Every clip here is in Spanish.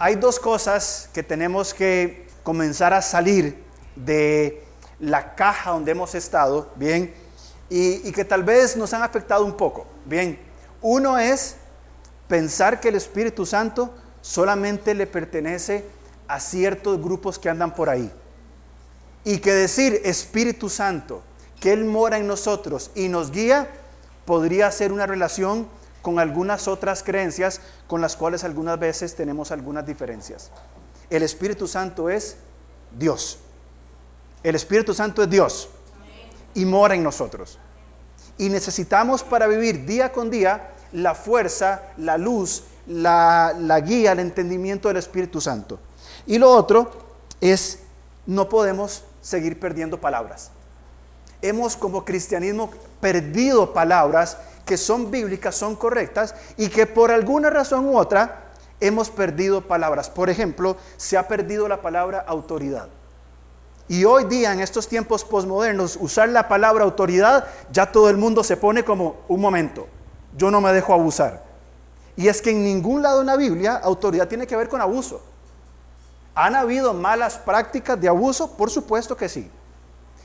hay dos cosas que tenemos que comenzar a salir de la caja donde hemos estado, bien, y, que tal vez nos han afectado un poco, bien. Uno es pensar que el Espíritu Santo solamente le pertenece a ciertos grupos que andan por ahí. Y que decir Espíritu Santo, que Él mora en nosotros y nos guía, podría ser una relación con algunas otras creencias con las cuales algunas veces tenemos algunas diferencias. El Espíritu Santo es Dios. El Espíritu Santo es Dios y mora en nosotros. Y necesitamos para vivir día con día la fuerza, la luz, la, guía, el entendimiento del Espíritu Santo. Y lo otro es, no podemos seguir perdiendo palabras. Hemos como cristianismo perdido palabras que son bíblicas, son correctas y que por alguna razón u otra hemos perdido palabras. Por ejemplo, se ha perdido la palabra autoridad. Y hoy día, en estos tiempos posmodernos, usar la palabra autoridad, ya todo el mundo se pone como un momento, yo no me dejo abusar. Y es que en ningún lado en la Biblia autoridad tiene que ver con abuso. ¿Han habido malas prácticas de abuso? Por supuesto que sí.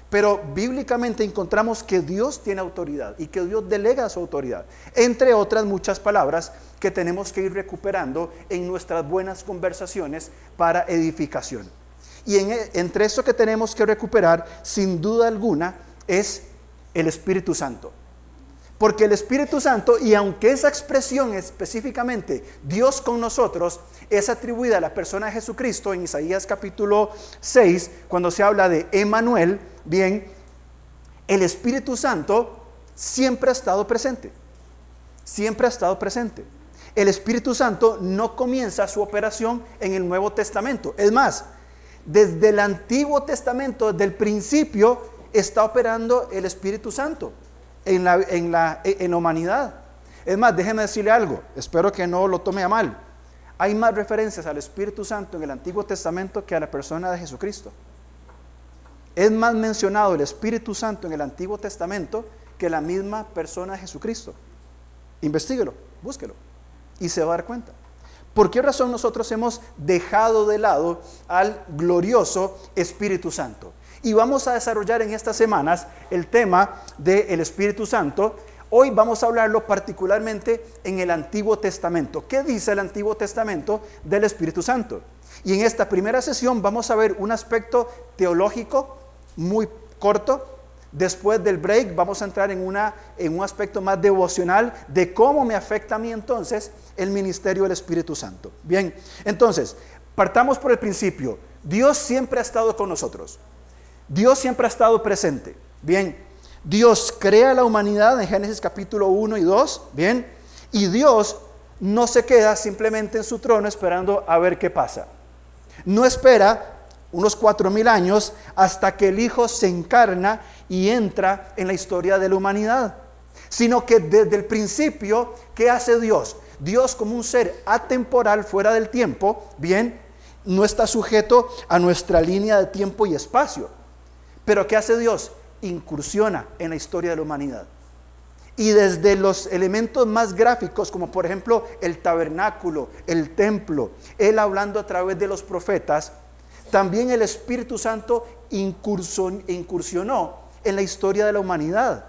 Pero bíblicamente encontramos que Dios tiene autoridad y que Dios delega su autoridad, entre otras muchas palabras que tenemos que ir recuperando en nuestras buenas conversaciones para edificación. Y entre eso que tenemos que recuperar, sin duda alguna, es el Espíritu Santo. Porque el Espíritu Santo, y aunque esa expresión específicamente Dios con nosotros, es atribuida a la persona de Jesucristo en Isaías capítulo 6, cuando se habla de Emanuel, bien, el Espíritu Santo siempre ha estado presente. Siempre ha estado presente. El Espíritu Santo no comienza su operación en el Nuevo Testamento. Es más, desde el Antiguo Testamento, desde el principio, está operando el Espíritu Santo en la, en la, en humanidad. Es más, déjeme decirle algo, espero que no lo tome a mal. Hay más referencias al Espíritu Santo en el Antiguo Testamento que a la persona de Jesucristo. Es más mencionado el Espíritu Santo en el Antiguo Testamento que la misma persona de Jesucristo. Investíguelo, búsquelo y se va a dar cuenta. ¿Por qué razón nosotros hemos dejado de lado al glorioso Espíritu Santo? Y vamos a desarrollar en estas semanas el tema del Espíritu Santo. Hoy vamos a hablarlo particularmente en el Antiguo Testamento. ¿Qué dice el Antiguo Testamento del Espíritu Santo? Y en esta primera sesión vamos a ver un aspecto teológico muy corto. Después del break vamos a entrar en, una, en un aspecto más devocional de cómo me afecta a mí entonces el ministerio del Espíritu Santo. Bien, entonces, partamos por el principio. Dios siempre ha estado con nosotros. Dios siempre ha estado presente. Bien, Dios crea la humanidad en Génesis capítulo 1 y 2. Bien, y Dios no se queda simplemente en su trono esperando a ver qué pasa. No espera unos cuatro mil años hasta que el Hijo se encarna y entra en la historia de la humanidad, sino que desde el principio, ¿qué hace Dios? Dios como un ser atemporal fuera del tiempo, bien, no está sujeto a nuestra línea de tiempo y espacio. Pero ¿qué hace Dios? Incursiona en la historia de la humanidad. Y desde los elementos más gráficos, como por ejemplo el tabernáculo, el templo, Él hablando a través de los profetas, también el Espíritu Santo incursionó en la historia de la humanidad.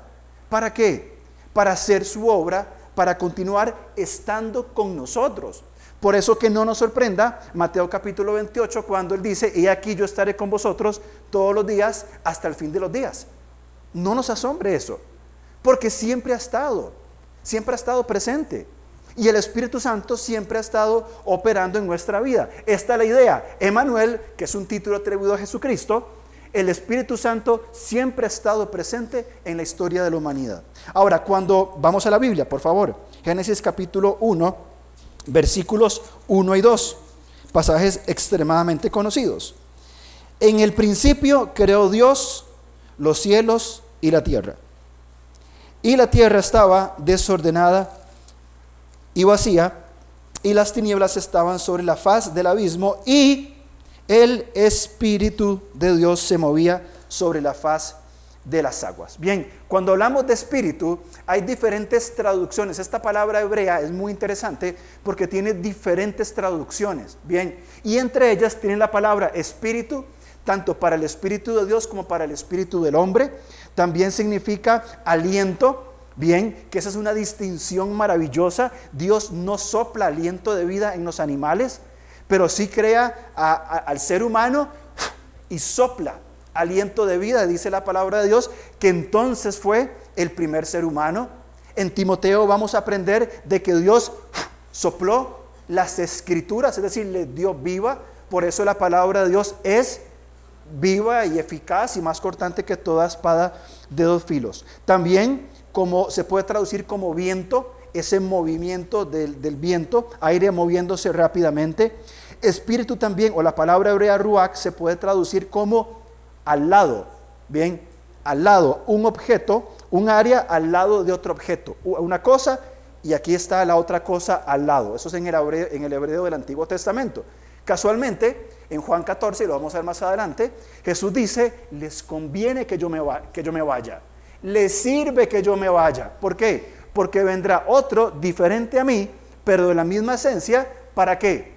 ¿Para qué? Para hacer su obra, para continuar estando con nosotros. Por eso que no nos sorprenda Mateo capítulo 28 cuando él dice, y aquí yo estaré con vosotros todos los días hasta el fin de los días. No nos asombre eso, porque siempre ha estado, siempre ha estado presente. Y el Espíritu Santo siempre ha estado operando en nuestra vida. Esta es la idea. Emanuel, que es un título atribuido a Jesucristo, el Espíritu Santo siempre ha estado presente en la historia de la humanidad. Ahora, cuando vamos a la Biblia, por favor, Génesis capítulo 1, versículos 1 y 2, pasajes extremadamente conocidos. En el principio creó Dios los cielos y la tierra. Y la tierra estaba desordenada y vacía, y las tinieblas estaban sobre la faz del abismo, y el Espíritu de Dios se movía sobre la faz de las aguas. Bien, cuando hablamos de espíritu, hay diferentes traducciones. Esta palabra hebrea es muy interesante porque tiene diferentes traducciones. Bien, y entre ellas tiene la palabra espíritu, tanto para el espíritu de Dios como para el espíritu del hombre. También significa aliento. Bien, que esa es una distinción maravillosa. Dios no sopla aliento de vida en los animales, pero sí crea al ser humano y sopla aliento de vida, dice la palabra de Dios, que entonces fue el primer ser humano. En Timoteo vamos a aprender de que Dios sopló las escrituras, es decir, le dio viva. Por eso la palabra de Dios es viva y eficaz y más cortante que toda espada de dos filos. También como se puede traducir como viento, ese movimiento del, del viento, aire moviéndose rápidamente. Espíritu también, o la palabra hebrea ruach, se puede traducir como al lado, bien, al lado, un objeto, un área al lado de otro objeto, una cosa y aquí está la otra cosa al lado. Eso es en el hebreo, en el hebreo del Antiguo Testamento. Casualmente, en Juan 14, y lo vamos a ver más adelante, Jesús dice, les conviene que yo me, que yo me vaya, les sirve que yo me vaya. ¿Por qué? Porque vendrá otro diferente a mí, pero de la misma esencia, ¿para qué?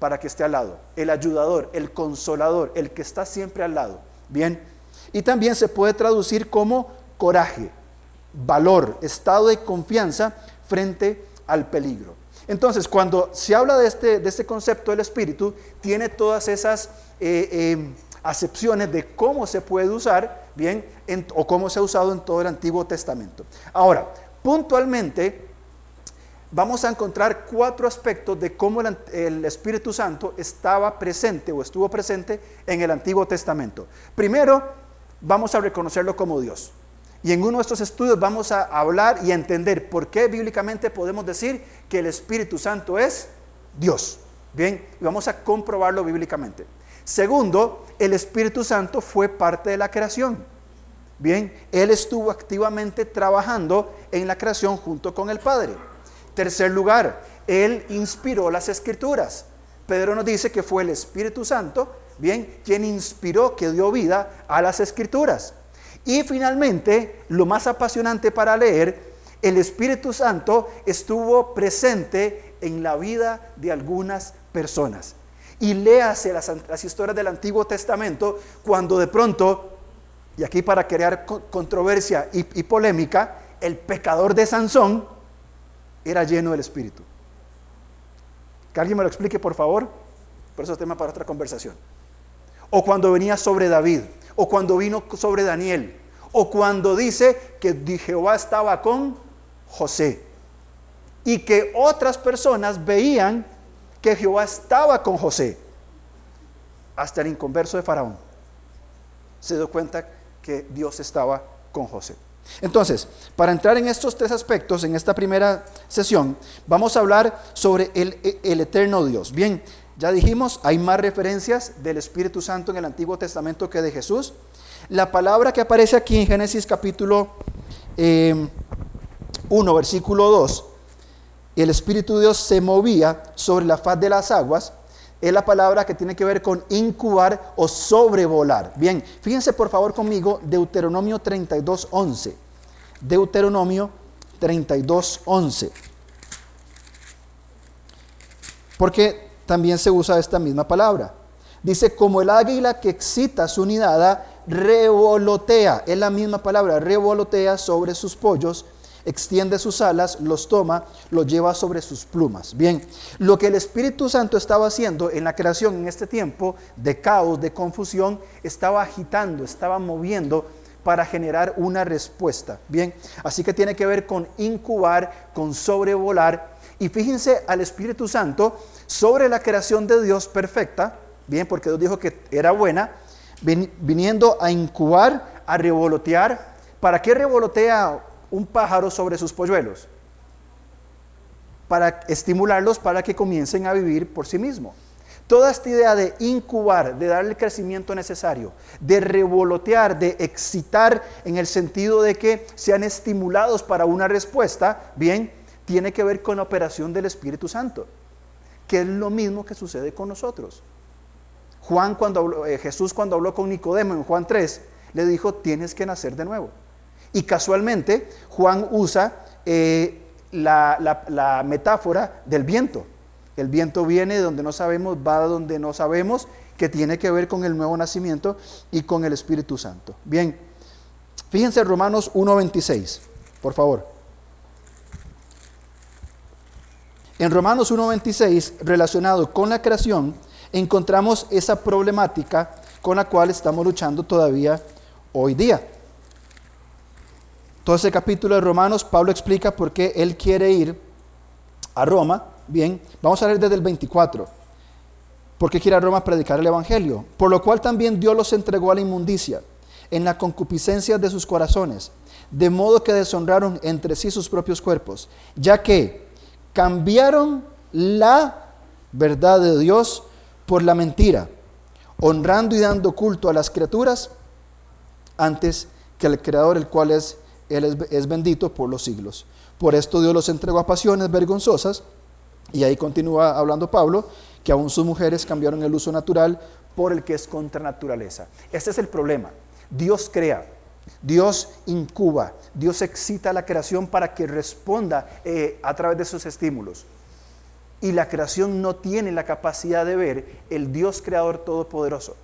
Para que esté al lado, el ayudador, el consolador, el que está siempre al lado. Bien, y también se puede traducir como coraje, valor, estado de confianza frente al peligro. Entonces, cuando se habla de este, de este concepto del espíritu, tiene todas esas eh, eh, acepciones de cómo se puede usar, bien, o cómo se ha usado en todo el Antiguo Testamento. Ahora, puntualmente, vamos a encontrar cuatro aspectos de cómo el, Espíritu Santo estaba presente o estuvo presente en el Antiguo Testamento. Primero, vamos a reconocerlo como Dios. Y en uno de estos estudios vamos a hablar y a entender por qué bíblicamente podemos decir que el Espíritu Santo es Dios. Bien, y vamos a comprobarlo bíblicamente. Segundo, el Espíritu Santo fue parte de la creación. Bien, Él estuvo activamente trabajando en la creación junto con el Padre. Tercer lugar, Él inspiró las escrituras. Pedro nos dice que fue el Espíritu Santo, bien, quien inspiró, que dio vida a las escrituras. Y finalmente, lo más apasionante para leer, el Espíritu Santo estuvo presente en la vida de algunas personas. Y léase las, las historias del Antiguo Testamento cuando de pronto, y aquí para crear controversia y, y polémica, el pecador de Sansón, era lleno del Espíritu. Que alguien me lo explique, por favor. Por eso es tema para otra conversación. O cuando venía sobre David, o cuando vino sobre Daniel, o cuando dice que Jehová estaba con José. Y que otras personas veían que Jehová estaba con José. Hasta el inconverso de Faraón se dio cuenta que Dios estaba con José. Entonces, para entrar en estos tres aspectos, en esta primera sesión, vamos a hablar sobre el, eterno Dios. Bien, ya dijimos, hay más referencias del Espíritu Santo en el Antiguo Testamento que de Jesús. La palabra que aparece aquí en Génesis capítulo 1, eh, versículo 2, el Espíritu de Dios se movía sobre la faz de las aguas, es la palabra que tiene que ver con incubar o sobrevolar. Bien, fíjense por favor conmigo Deuteronomio 32, 11. Deuteronomio 32, 11. Porque también se usa esta misma palabra. Dice, como el águila que excita su nidada, revolotea. Es la misma palabra, revolotea sobre sus pollos extiende sus alas, los toma, los lleva sobre sus plumas. Bien, lo que el Espíritu Santo estaba haciendo en la creación en este tiempo de caos, de confusión, estaba agitando, estaba moviendo para generar una respuesta. Bien, así que tiene que ver con incubar, con sobrevolar. Y fíjense al Espíritu Santo sobre la creación de Dios perfecta, bien, porque Dios dijo que era buena, viniendo a incubar, a revolotear. ¿Para qué revolotea un pájaro sobre sus polluelos para estimularlos para que comiencen a vivir por sí mismos. Toda esta idea de incubar, de darle el crecimiento necesario, de revolotear, de excitar en el sentido de que sean estimulados para una respuesta, bien, tiene que ver con la operación del Espíritu Santo, que es lo mismo que sucede con nosotros. Juan cuando eh, Jesús cuando habló con Nicodemo en Juan 3, le dijo, tienes que nacer de nuevo. Y casualmente Juan usa eh, la, metáfora del viento. El viento viene de donde no sabemos, va de donde no sabemos, que tiene que ver con el nuevo nacimiento y con el Espíritu Santo. Bien, fíjense Romanos 1.26, por favor. En Romanos 1.26, relacionado con la creación, encontramos esa problemática con la cual estamos luchando todavía hoy día. Todo ese capítulo de Romanos, Pablo explica por qué él quiere ir a Roma. Bien, vamos a leer desde el 24. ¿Por qué quiere a Roma a predicar el Evangelio? Por lo cual también Dios los entregó a la inmundicia, en la concupiscencia de sus corazones, de modo que deshonraron entre sí sus propios cuerpos, ya que cambiaron la verdad de Dios por la mentira, honrando y dando culto a las criaturas antes que al Creador, el cual es, él es, bendito por los siglos. Por esto Dios los entregó a pasiones vergonzosas, y ahí continúa hablando Pablo, que aún sus mujeres cambiaron el uso natural por el que es contra naturaleza. Este es el problema. Dios crea, Dios incuba, Dios excita la creación para que responda eh, a través de sus estímulos y la creación no tiene la capacidad de ver el Dios creador todopoderoso.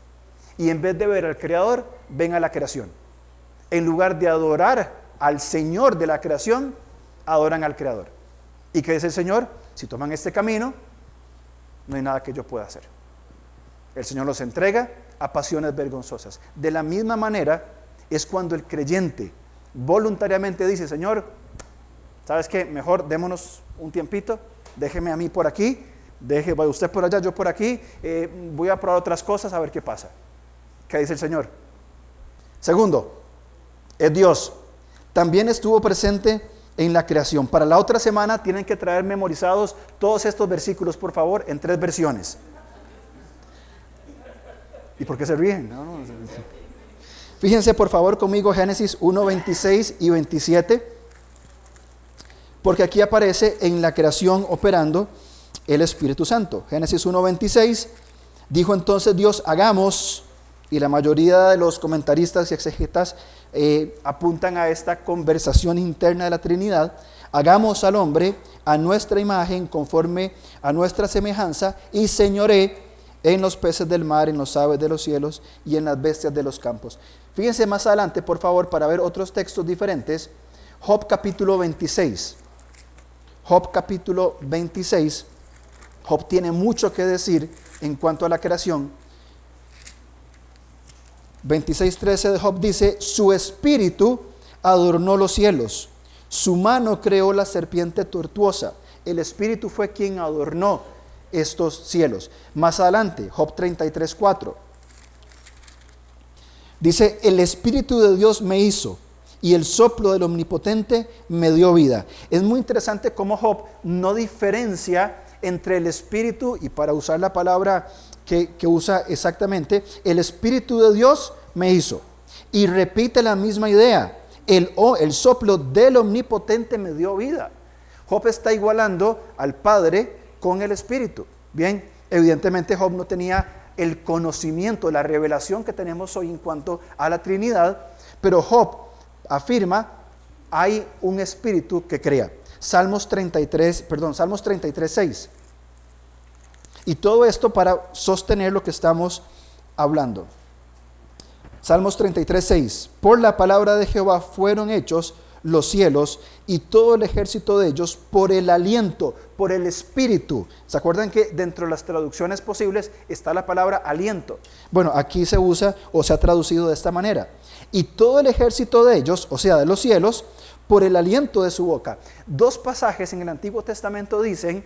Y en vez de ver al creador, ven a la creación. En lugar de adorar al Señor de la creación, adoran al creador. ¿Y qué dice el Señor? Si toman este camino, no hay nada que yo pueda hacer. El Señor los entrega a pasiones vergonzosas. De la misma manera es cuando el creyente voluntariamente dice, Señor, ¿sabes qué? Mejor démonos un tiempito, déjeme a mí por aquí, deje, usted por allá, yo por aquí, eh, voy a probar otras cosas a ver qué pasa. ¿Qué dice el Señor? Segundo, es Dios. También estuvo presente en la creación. Para la otra semana tienen que traer memorizados todos estos versículos, por favor, en tres versiones. ¿Y por qué se ríen? Fíjense por favor conmigo Génesis 1, 26 y 27 porque aquí aparece en la creación operando el Espíritu Santo. Génesis 1.26 dijo entonces Dios, hagamos, y la mayoría de los comentaristas y exegetas eh, apuntan a esta conversación interna de la Trinidad, hagamos al hombre a nuestra imagen, conforme a nuestra semejanza, y señoré en los peces del mar, en los aves de los cielos y en las bestias de los campos. Fíjense más adelante, por favor, para ver otros textos diferentes. Job capítulo 26. Job capítulo 26, Job tiene mucho que decir en cuanto a la creación. 26.13 de Job dice, su espíritu adornó los cielos, su mano creó la serpiente tortuosa. El espíritu fue quien adornó estos cielos. Más adelante, Job 33.4. Dice, el espíritu de Dios me hizo y el soplo del omnipotente me dio vida. Es muy interesante cómo Job no diferencia entre el espíritu, y para usar la palabra que, usa exactamente, el espíritu de Dios me hizo. Y repite la misma idea, el, el soplo del omnipotente me dio vida. Job está igualando al Padre con el Espíritu. Bien, evidentemente Job no tenía el conocimiento, la revelación que tenemos hoy en cuanto a la Trinidad, pero Job afirma, hay un espíritu que crea. Salmos 33, perdón, Salmos 33, 6. Y todo esto para sostener lo que estamos hablando. Salmos 33, 6. Por la palabra de Jehová fueron hechos los cielos y todo el ejército de ellos por el aliento, por el espíritu. ¿Se acuerdan que dentro de las traducciones posibles está la palabra aliento? Bueno, aquí se usa o se ha traducido de esta manera y todo el ejército de ellos, o sea, de los cielos, por el aliento de su boca. Dos pasajes en el Antiguo Testamento dicen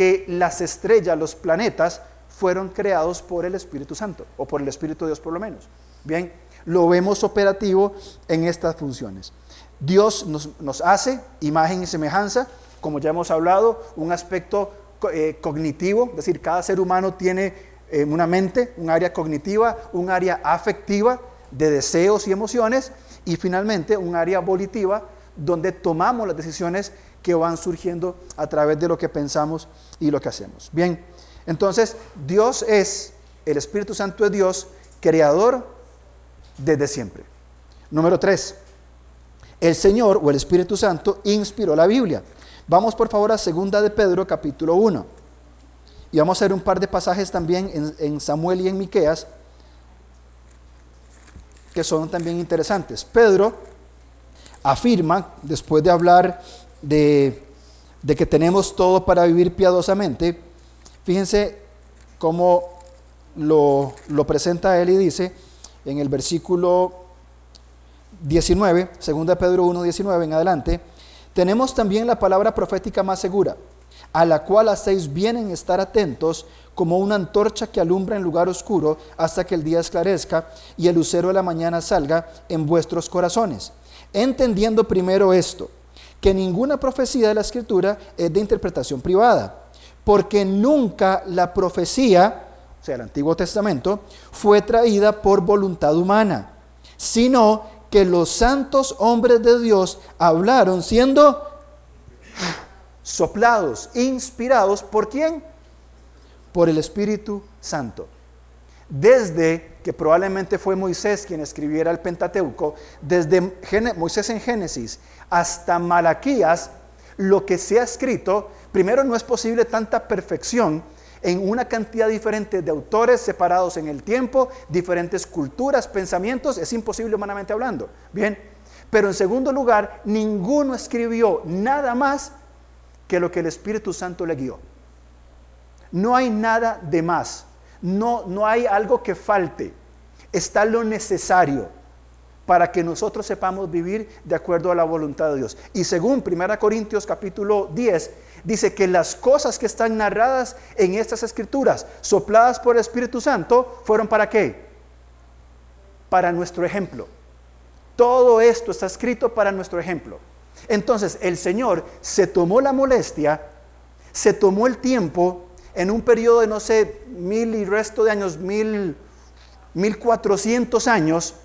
que las estrellas, los planetas, fueron creados por el Espíritu Santo, o por el Espíritu de Dios por lo menos. Bien, lo vemos operativo en estas funciones. Dios nos, hace imagen y semejanza, como ya hemos hablado, un aspecto eh, cognitivo, es decir, cada ser humano tiene eh, una mente, un área cognitiva, un área afectiva, de deseos y emociones y finalmente un área volitiva donde tomamos las decisiones que van surgiendo a través de lo que pensamos y lo que hacemos. Bien, entonces Dios es, el Espíritu Santo es Dios, creador desde siempre. Número 3. El Señor o el Espíritu Santo inspiró la Biblia. Vamos por favor a segunda de Pedro capítulo 1. Y vamos a ver un par de pasajes también en Samuel y en Miqueas que son también interesantes. Pedro afirma, después de hablar de, que tenemos todo para vivir piadosamente, fíjense cómo lo, lo presenta él y dice en el versículo 19, 2 Pedro 1, 19 en adelante, tenemos también la palabra profética más segura, a la cual hacéis bien en estar atentos como una antorcha que alumbra en lugar oscuro hasta que el día esclarezca y el lucero de la mañana salga en vuestros corazones. Entendiendo primero esto, que ninguna profecía de la escritura es de interpretación privada, porque nunca la profecía, o sea, el Antiguo Testamento, fue traída por voluntad humana, sino que los santos hombres de Dios hablaron siendo soplados, inspirados por quién? Por el Espíritu Santo. Desde que probablemente fue Moisés quien escribiera el Pentateuco, desde Moisés en Génesis hasta Malaquías, lo que se ha escrito, primero no es posible tanta perfección en una cantidad diferente de autores separados en el tiempo, diferentes culturas, pensamientos, es imposible humanamente hablando. Bien, pero en segundo lugar, ninguno escribió nada más que lo que el Espíritu Santo le guió. No hay nada de más. No, no hay algo que falte. Está lo necesario para que nosotros sepamos vivir de acuerdo a la voluntad de Dios. Y según 1 Corintios capítulo 10, dice que las cosas que están narradas en estas escrituras, sopladas por el Espíritu Santo, fueron para qué? Para nuestro ejemplo. Todo esto está escrito para nuestro ejemplo. Entonces el Señor se tomó la molestia, se tomó el tiempo en un periodo de, no sé, mil y resto de años, mil, mil cuatrocientos años,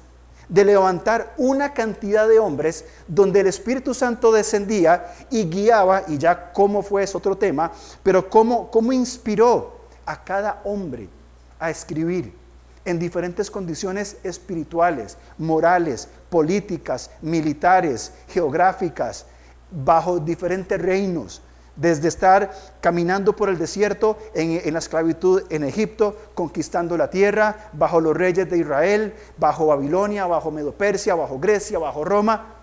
de levantar una cantidad de hombres donde el Espíritu Santo descendía y guiaba, y ya cómo fue es otro tema, pero cómo, cómo inspiró a cada hombre a escribir en diferentes condiciones espirituales, morales, políticas, militares, geográficas, bajo diferentes reinos, desde estar caminando por el desierto en, la esclavitud en Egipto, conquistando la tierra, bajo los reyes de Israel, bajo Babilonia, bajo Medopersia, bajo Grecia, bajo Roma,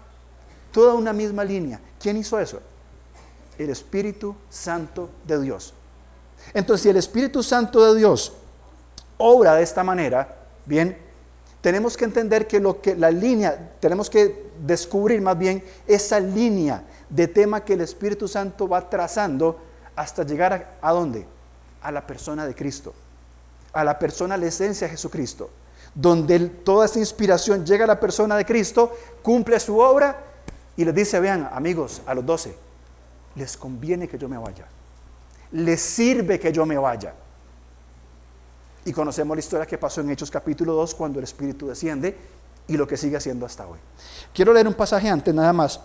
toda una misma línea. ¿Quién hizo eso? El Espíritu Santo de Dios. Entonces, si el Espíritu Santo de Dios obra de esta manera, bien, tenemos que entender que lo que la línea, tenemos que descubrir más bien esa línea de tema que el Espíritu Santo va trazando hasta llegar a, dónde? A la persona de Cristo, a la persona, la esencia de Jesucristo, donde toda esa inspiración llega a la persona de Cristo, cumple su obra y les dice, vean amigos, a los doce, les conviene que yo me vaya, les sirve que yo me vaya. Y conocemos la historia que pasó en Hechos capítulo 2 cuando el Espíritu desciende y lo que sigue haciendo hasta hoy. Quiero leer un pasaje antes nada más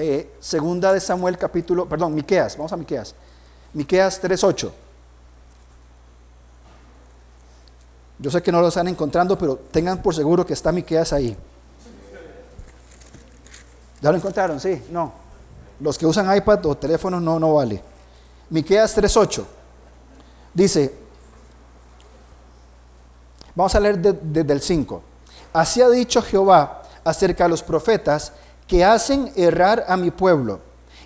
eh, segunda de Samuel capítulo, perdón, Miqueas, vamos a Miqueas. Miqueas 3.8. Yo sé que no lo están encontrando, pero tengan por seguro que está Miqueas ahí. ¿Ya lo encontraron? Sí, no. Los que usan iPad o teléfono no, no vale. Miqueas 3.8. Dice, vamos a leer desde el 5. Así ha dicho Jehová acerca de los profetas que hacen errar a mi pueblo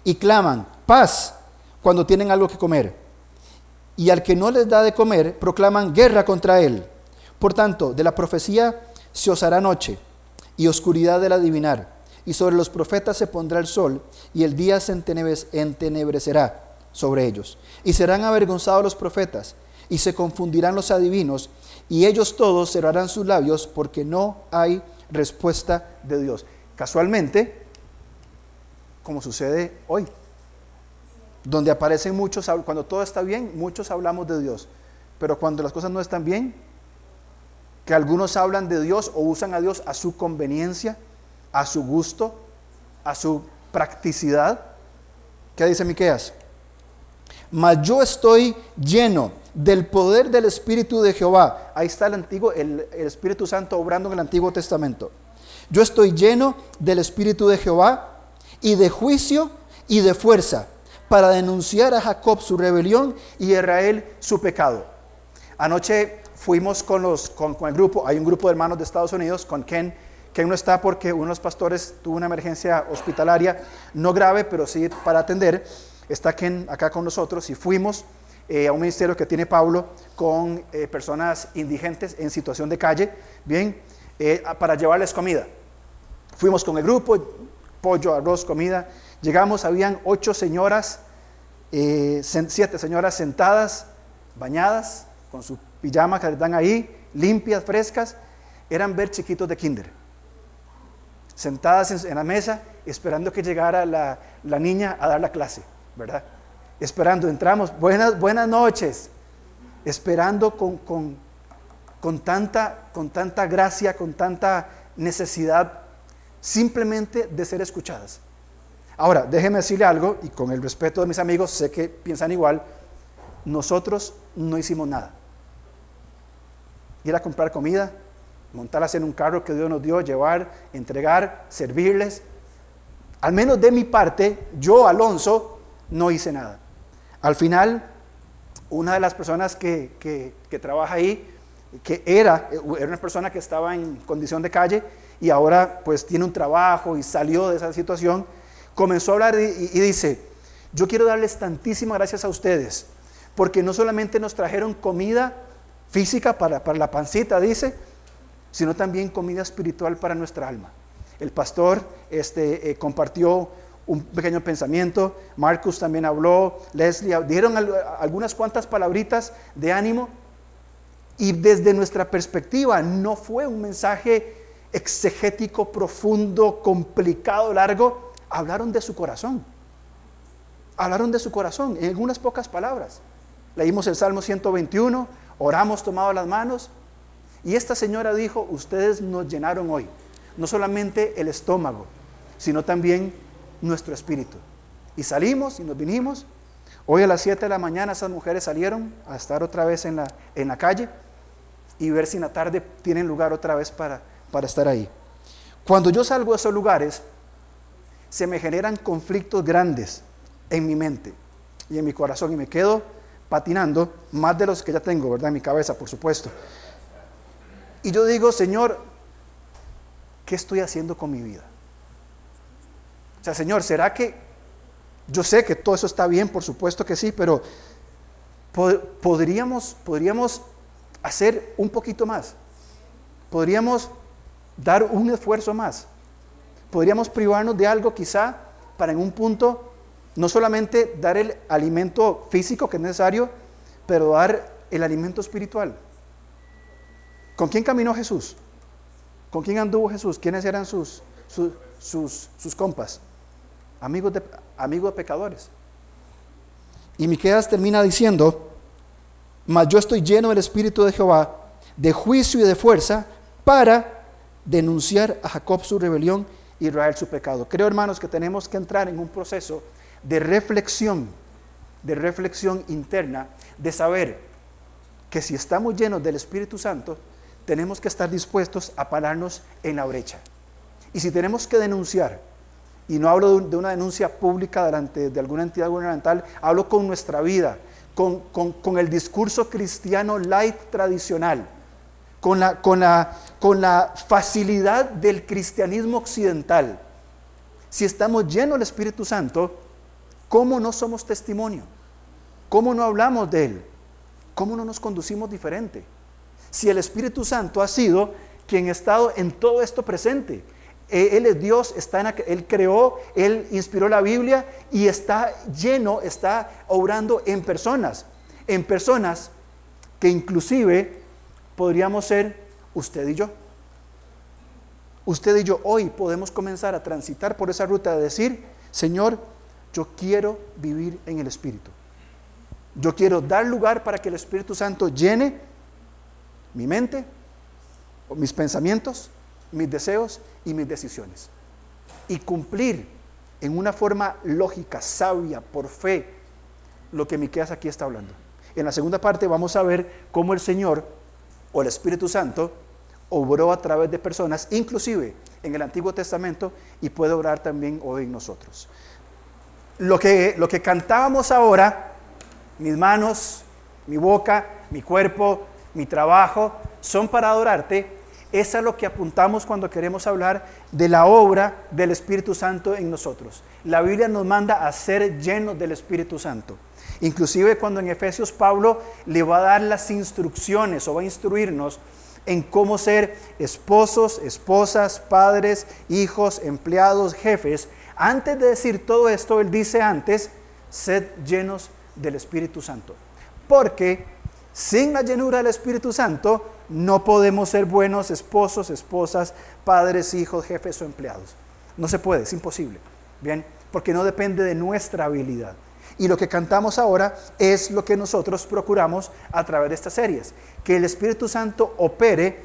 y claman paz cuando tienen algo que comer. Y al que no les da de comer, proclaman guerra contra él. Por tanto, de la profecía se os hará noche y oscuridad del adivinar. Y sobre los profetas se pondrá el sol y el día se entenebrecerá sobre ellos. Y serán avergonzados los profetas y se confundirán los adivinos y ellos todos cerrarán sus labios porque no hay respuesta de Dios. Casualmente, como sucede hoy, donde aparecen muchos, cuando todo está bien, muchos hablamos de Dios, pero cuando las cosas no están bien, que algunos hablan de Dios o usan a Dios a su conveniencia, a su gusto, a su practicidad. ¿Qué dice Miqueas? Mas yo estoy lleno del poder del Espíritu de Jehová. Ahí está el antiguo, el Espíritu Santo obrando en el Antiguo Testamento yo estoy lleno del Espíritu de Jehová y de juicio y de fuerza para denunciar a Jacob su rebelión y a Israel su pecado. Anoche fuimos con, los, con, el grupo, hay un grupo de hermanos de Estados Unidos, con Ken. Ken no está porque uno de los pastores tuvo una emergencia hospitalaria, no grave, pero sí para atender. Está Ken acá con nosotros y fuimos eh, a un ministerio que tiene Pablo con eh, personas indigentes en situación de calle, bien, eh, para llevarles comida. Fuimos con el grupo, pollo, arroz, comida. Llegamos, habían ocho señoras, siete señoras sentadas, bañadas, con su pijama que están ahí, limpias, frescas. Eran ver chiquitos de kinder. Sentadas en, la mesa, esperando que llegara la, la niña a dar la clase, ¿verdad? esperando, entramos, buenas, buenas noches, esperando con, con, tanta, con tanta gracia, con tanta necesidad, simplemente de ser escuchadas. Ahora, déjeme decirle algo, y con el respeto de mis amigos, sé que piensan igual, nosotros no hicimos nada. Ir a comprar comida, montarlas en un carro que Dios nos dio, llevar, entregar, servirles. Al menos de mi parte, yo, Alonso, no hice nada. Al final, una de las personas que, trabaja ahí, que era, era una persona que estaba en condición de calle y ahora pues tiene un trabajo y salió de esa situación, comenzó a hablar y, dice, yo quiero darles tantísimas gracias a ustedes, porque no solamente nos trajeron comida física para, para la pancita, dice, sino también comida espiritual para nuestra alma. El pastor este, eh, compartió un pequeño pensamiento. Marcus también habló, Leslie, dieron algunas cuantas palabritas de ánimo. Y desde nuestra perspectiva no fue un mensaje exegético, profundo, complicado, largo. Hablaron de su corazón. Hablaron de su corazón en algunas pocas palabras. Leímos el Salmo 121, oramos tomado las manos. Y esta señora dijo, ustedes nos llenaron hoy, no solamente el estómago, sino también nuestro espíritu. Y salimos y nos vinimos. Hoy a las 7 de la mañana esas mujeres salieron a estar otra vez en la, en la calle y ver si en la tarde tienen lugar otra vez para, para estar ahí. Cuando yo salgo a esos lugares, se me generan conflictos grandes en mi mente y en mi corazón y me quedo patinando, más de los que ya tengo, ¿verdad? En mi cabeza, por supuesto. Y yo digo, Señor, ¿qué estoy haciendo con mi vida? O sea, Señor, ¿será que yo sé que todo eso está bien, por supuesto que sí, pero podríamos, podríamos hacer un poquito más? ¿Podríamos dar un esfuerzo más? ¿Podríamos privarnos de algo quizá para en un punto no solamente dar el alimento físico que es necesario, pero dar el alimento espiritual? ¿Con quién caminó Jesús? ¿Con quién anduvo Jesús? ¿Quiénes eran sus, sus, sus, compas? amigos de, amigos pecadores. Y Miqueas termina diciendo, mas yo estoy lleno del Espíritu de Jehová, de juicio y de fuerza, para denunciar a Jacob su rebelión y Israel su pecado. Creo, hermanos, que tenemos que entrar en un proceso de reflexión, de reflexión interna, de saber que si estamos llenos del Espíritu Santo, tenemos que estar dispuestos a pararnos en la brecha. Y si tenemos que denunciar, y no hablo de una denuncia pública delante de alguna entidad gubernamental, hablo con nuestra vida, con, el discurso cristiano light tradicional, con la, con, la, con la facilidad del cristianismo occidental. Si estamos llenos del Espíritu Santo, ¿cómo no somos testimonio? ¿Cómo no hablamos de Él? ¿Cómo no nos conducimos diferente? Si el Espíritu Santo ha sido quien ha estado en todo esto presente, eh, él es Dios, está en, Él creó, Él inspiró la Biblia y está lleno, está obrando en personas, en personas que inclusive podríamos ser usted y yo. Usted y yo hoy podemos comenzar a transitar por esa ruta de decir, Señor, yo quiero vivir en el Espíritu. Yo quiero dar lugar para que el Espíritu Santo llene mi mente, mis pensamientos, mis deseos y mis decisiones. Y cumplir en una forma lógica, sabia, por fe, lo que Miqueas aquí está hablando. En la segunda parte vamos a ver cómo el Señor o el Espíritu Santo obró a través de personas, inclusive en el Antiguo Testamento y puede obrar también hoy en nosotros. Lo que, lo que cantábamos ahora, mis manos, mi boca, mi cuerpo, mi trabajo, son para adorarte, es a lo que apuntamos cuando queremos hablar de la obra del Espíritu Santo en nosotros. La Biblia nos manda a ser llenos del Espíritu Santo. Inclusive cuando en Efesios Pablo le va a dar las instrucciones o va a instruirnos en cómo ser esposos, esposas, padres, hijos, empleados, jefes. Antes de decir todo esto, él dice antes, sed llenos del Espíritu Santo. Porque sin la llenura del Espíritu Santo no podemos ser buenos esposos, esposas, padres, hijos, jefes o empleados. No se puede, es imposible. Bien, porque no depende de nuestra habilidad. Y lo que cantamos ahora es lo que nosotros procuramos a través de estas series. Que el Espíritu Santo opere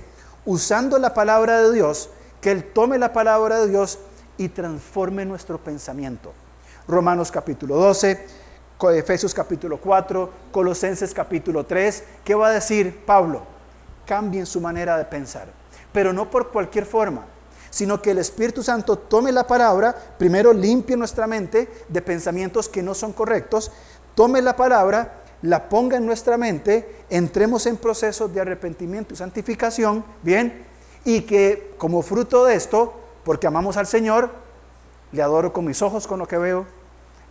usando la palabra de Dios, que Él tome la palabra de Dios y transforme nuestro pensamiento. Romanos capítulo 12, Efesios capítulo 4, Colosenses capítulo 3. ¿Qué va a decir Pablo? Cambien su manera de pensar, pero no por cualquier forma sino que el Espíritu Santo tome la palabra, primero limpie nuestra mente de pensamientos que no son correctos, tome la palabra, la ponga en nuestra mente, entremos en procesos de arrepentimiento y santificación, bien, y que como fruto de esto, porque amamos al Señor, le adoro con mis ojos con lo que veo,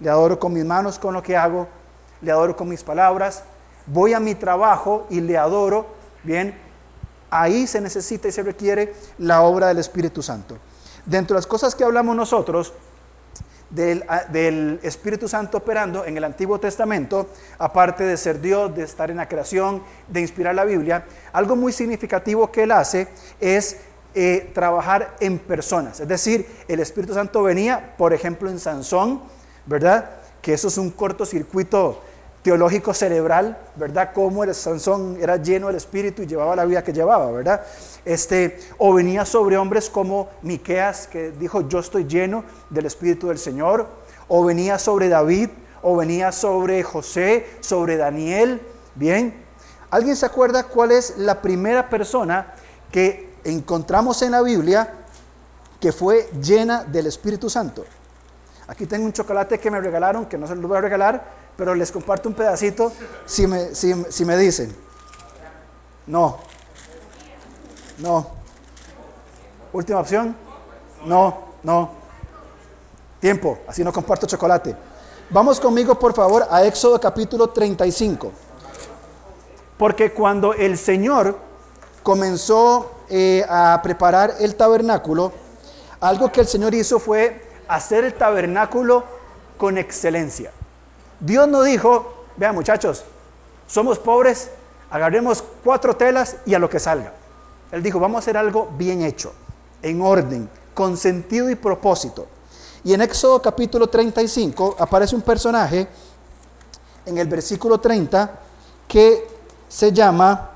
le adoro con mis manos con lo que hago, le adoro con mis palabras, voy a mi trabajo y le adoro, bien, Ahí se necesita y se requiere la obra del Espíritu Santo. Dentro de las cosas que hablamos nosotros ah, del, Espíritu Santo operando en el Antiguo Testamento, aparte de ser Dios, de estar en la creación, de inspirar la Biblia, algo muy significativo que él hace es eh, trabajar en personas. Es decir, el Espíritu Santo venía, por ejemplo, en Sansón, ¿verdad? Que eso es un cortocircuito teológico cerebral, ¿verdad? Cómo el Sansón era lleno del Espíritu y llevaba la vida que llevaba, ¿verdad? Este, o venía sobre hombres como Miqueas, que dijo, yo estoy lleno del Espíritu del Señor, o venía sobre David, o venía sobre José, sobre Daniel, ¿bien? ¿Alguien se acuerda cuál es la primera persona que encontramos en la Biblia que fue llena del Espíritu Santo? Aquí tengo un chocolate que me regalaron, que no se lo voy a regalar, pero les comparto un pedacito si me, si, me dicen. No. No. Última opción. No, no. Tiempo, así no comparto chocolate. Vamos conmigo, por favor, a Éxodo capítulo 35. Porque cuando el Señor comenzó eh, a preparar el tabernáculo, algo que el Señor hizo fue hacer el tabernáculo con excelencia. Dios no dijo, vean muchachos, somos pobres, agarremos cuatro telas y a lo que salga. Él dijo, vamos a hacer algo bien hecho, en orden, con sentido y propósito. Y en Éxodo capítulo 35 aparece un personaje en el versículo 30 que se llama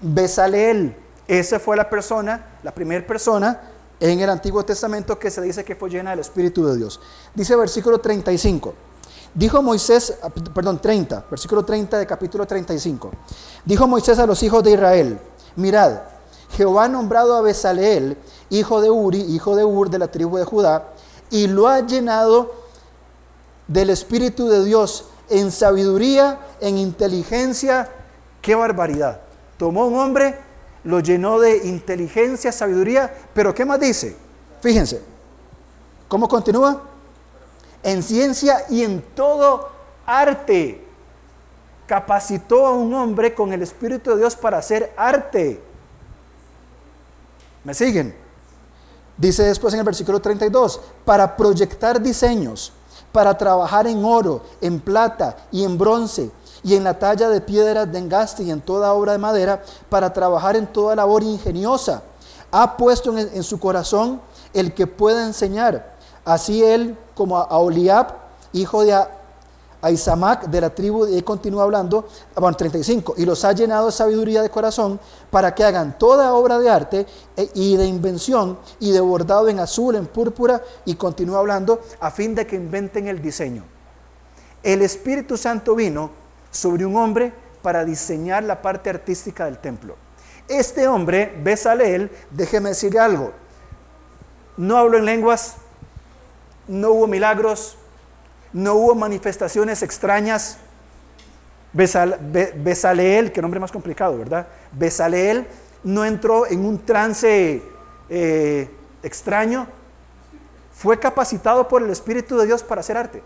Besaleel. Esa fue la persona, la primera persona en el Antiguo Testamento que se dice que fue llena del Espíritu de Dios. Dice versículo 35. Dijo Moisés, perdón, 30, versículo 30 de capítulo 35. Dijo Moisés a los hijos de Israel, mirad, Jehová ha nombrado a Besaleel, hijo de Uri, hijo de Ur, de la tribu de Judá, y lo ha llenado del Espíritu de Dios en sabiduría, en inteligencia. ¡Qué barbaridad! Tomó un hombre, lo llenó de inteligencia, sabiduría, pero ¿qué más dice? Fíjense, ¿cómo continúa? En ciencia y en todo arte. Capacitó a un hombre con el Espíritu de Dios para hacer arte. ¿Me siguen? Dice después en el versículo 32, para proyectar diseños, para trabajar en oro, en plata y en bronce, y en la talla de piedras de engaste y en toda obra de madera, para trabajar en toda labor ingeniosa. Ha puesto en, en su corazón el que pueda enseñar Así él, como a Oliab, hijo de Aizamac de la tribu, y continúa hablando, bueno, 35, y los ha llenado de sabiduría de corazón para que hagan toda obra de arte e, y de invención y de bordado en azul, en púrpura, y continúa hablando a fin de que inventen el diseño. El Espíritu Santo vino sobre un hombre para diseñar la parte artística del templo. Este hombre, Besaleel, déjeme decirle algo, no habló en lenguas, no hubo milagros, no hubo manifestaciones extrañas. Besaleel, qué nombre más complicado, ¿verdad? Besaleel no entró en un trance eh, extraño, fue capacitado por el Espíritu de Dios para hacer arte.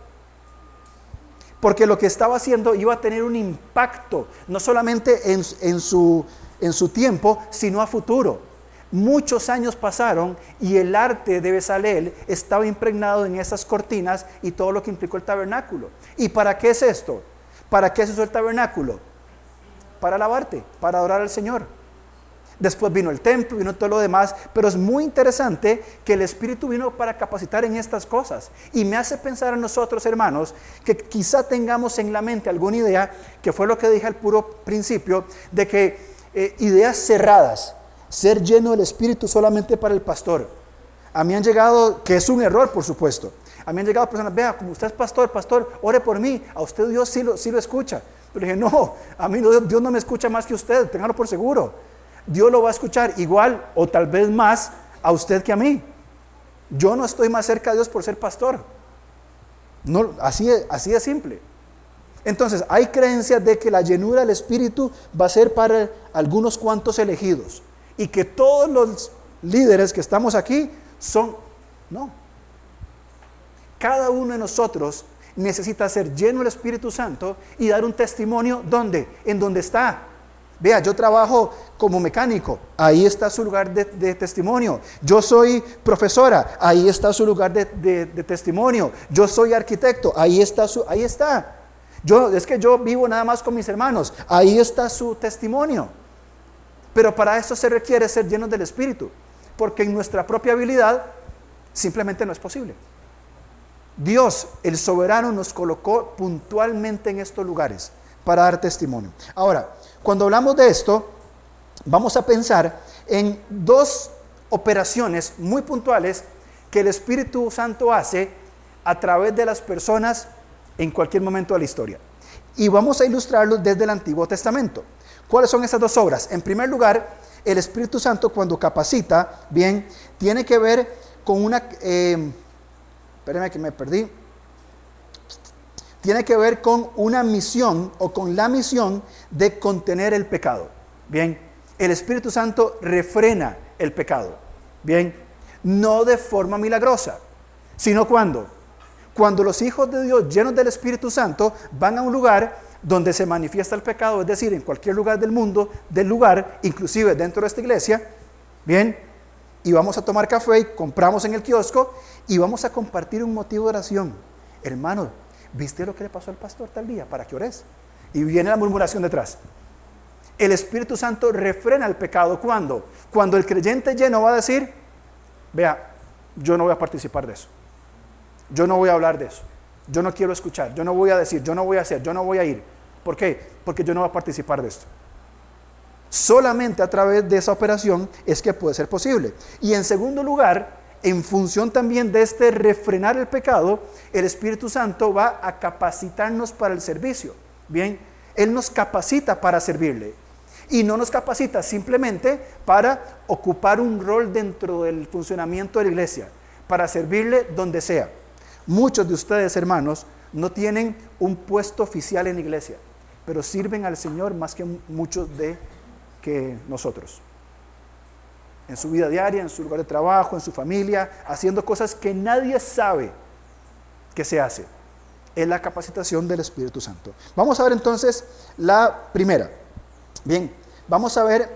Porque lo que estaba haciendo iba a tener un impacto, no solamente en su tiempo, sino a futuro. Muchos años pasaron y el arte de Besaleel estaba impregnado en esas cortinas y todo lo que implicó el tabernáculo. ¿Y para qué es esto? ¿Para qué se usó el tabernáculo? Para alabarte, para adorar al Señor. Después vino el templo, vino todo lo demás, pero es muy interesante que el Espíritu vino para capacitar en estas cosas. Y me hace pensar a nosotros, hermanos, que quizá tengamos en la mente alguna idea, que fue lo que dije al puro principio, de que eh, ideas cerradas, ser lleno del Espíritu solamente para el pastor. A mí han llegado, que es un error, por supuesto. A mí han llegado personas, vea, como usted es pastor, pastor, ore por mí. A usted Dios sí lo, escucha. Pero dije, no, a mí Dios no me escucha más que usted, téngalo por seguro. Dios lo va a escuchar igual o tal vez más a usted que a mí. Yo no estoy más cerca de Dios por ser pastor. No, así, así de simple. Entonces, hay creencias de que la llenura del Espíritu va a ser para algunos cuantos elegidos y que todos los líderes que estamos aquí son, no. Cada uno de nosotros necesita ser lleno del Espíritu Santo y dar un testimonio donde, en donde está. Vea, yo trabajo como mecánico, ahí está su lugar de, testimonio. Yo soy profesora, ahí está su lugar de, de, testimonio. Yo soy arquitecto, ahí está su, ahí está. Yo, es que yo vivo nada más con mis hermanos, ahí está su testimonio. Pero para eso se requiere ser llenos del Espíritu, porque en nuestra propia habilidad simplemente no es posible. Dios, el soberano, nos colocó puntualmente en estos lugares para dar testimonio. Ahora, cuando hablamos de esto, vamos a pensar en dos operaciones muy puntuales que el Espíritu Santo hace a través de las personas en cualquier momento de la historia. Y vamos a ilustrarlo desde el Antiguo Testamento. ¿Cuáles son esas dos obras? En primer lugar, el Espíritu Santo cuando capacita, bien, tiene que ver con una... Eh, que me perdí. Tiene que ver con una misión o con la misión de contener el pecado. Bien, el Espíritu Santo refrena el pecado. Bien, no de forma milagrosa, sino cuando. Cuando los hijos de Dios llenos del Espíritu Santo van a un lugar donde se manifiesta el pecado, es decir, en cualquier lugar del mundo, del lugar, inclusive dentro de esta iglesia, bien, y vamos a tomar café y compramos en el kiosco y vamos a compartir un motivo de oración. Hermano, ¿viste lo que le pasó al pastor tal día? Para que ores. Y viene la murmuración detrás. El Espíritu Santo refrena el pecado. ¿Cuándo? Cuando el creyente lleno va a decir, vea, yo no voy a participar de eso. Yo no voy a hablar de eso. Yo no quiero escuchar. Yo no voy a decir. Yo no voy a hacer. Yo no voy a ir. ¿Por qué? Porque yo no voy a participar de esto. Solamente a través de esa operación es que puede ser posible. Y en segundo lugar, en función también de este refrenar el pecado, el Espíritu Santo va a capacitarnos para el servicio. Bien, Él nos capacita para servirle. Y no nos capacita simplemente para ocupar un rol dentro del funcionamiento de la iglesia, para servirle donde sea. Muchos de ustedes, hermanos, no tienen un puesto oficial en la iglesia, pero sirven al Señor más que muchos de que nosotros. En su vida diaria, en su lugar de trabajo, en su familia, haciendo cosas que nadie sabe que se hace. Es la capacitación del Espíritu Santo. Vamos a ver entonces la primera. Bien, vamos a ver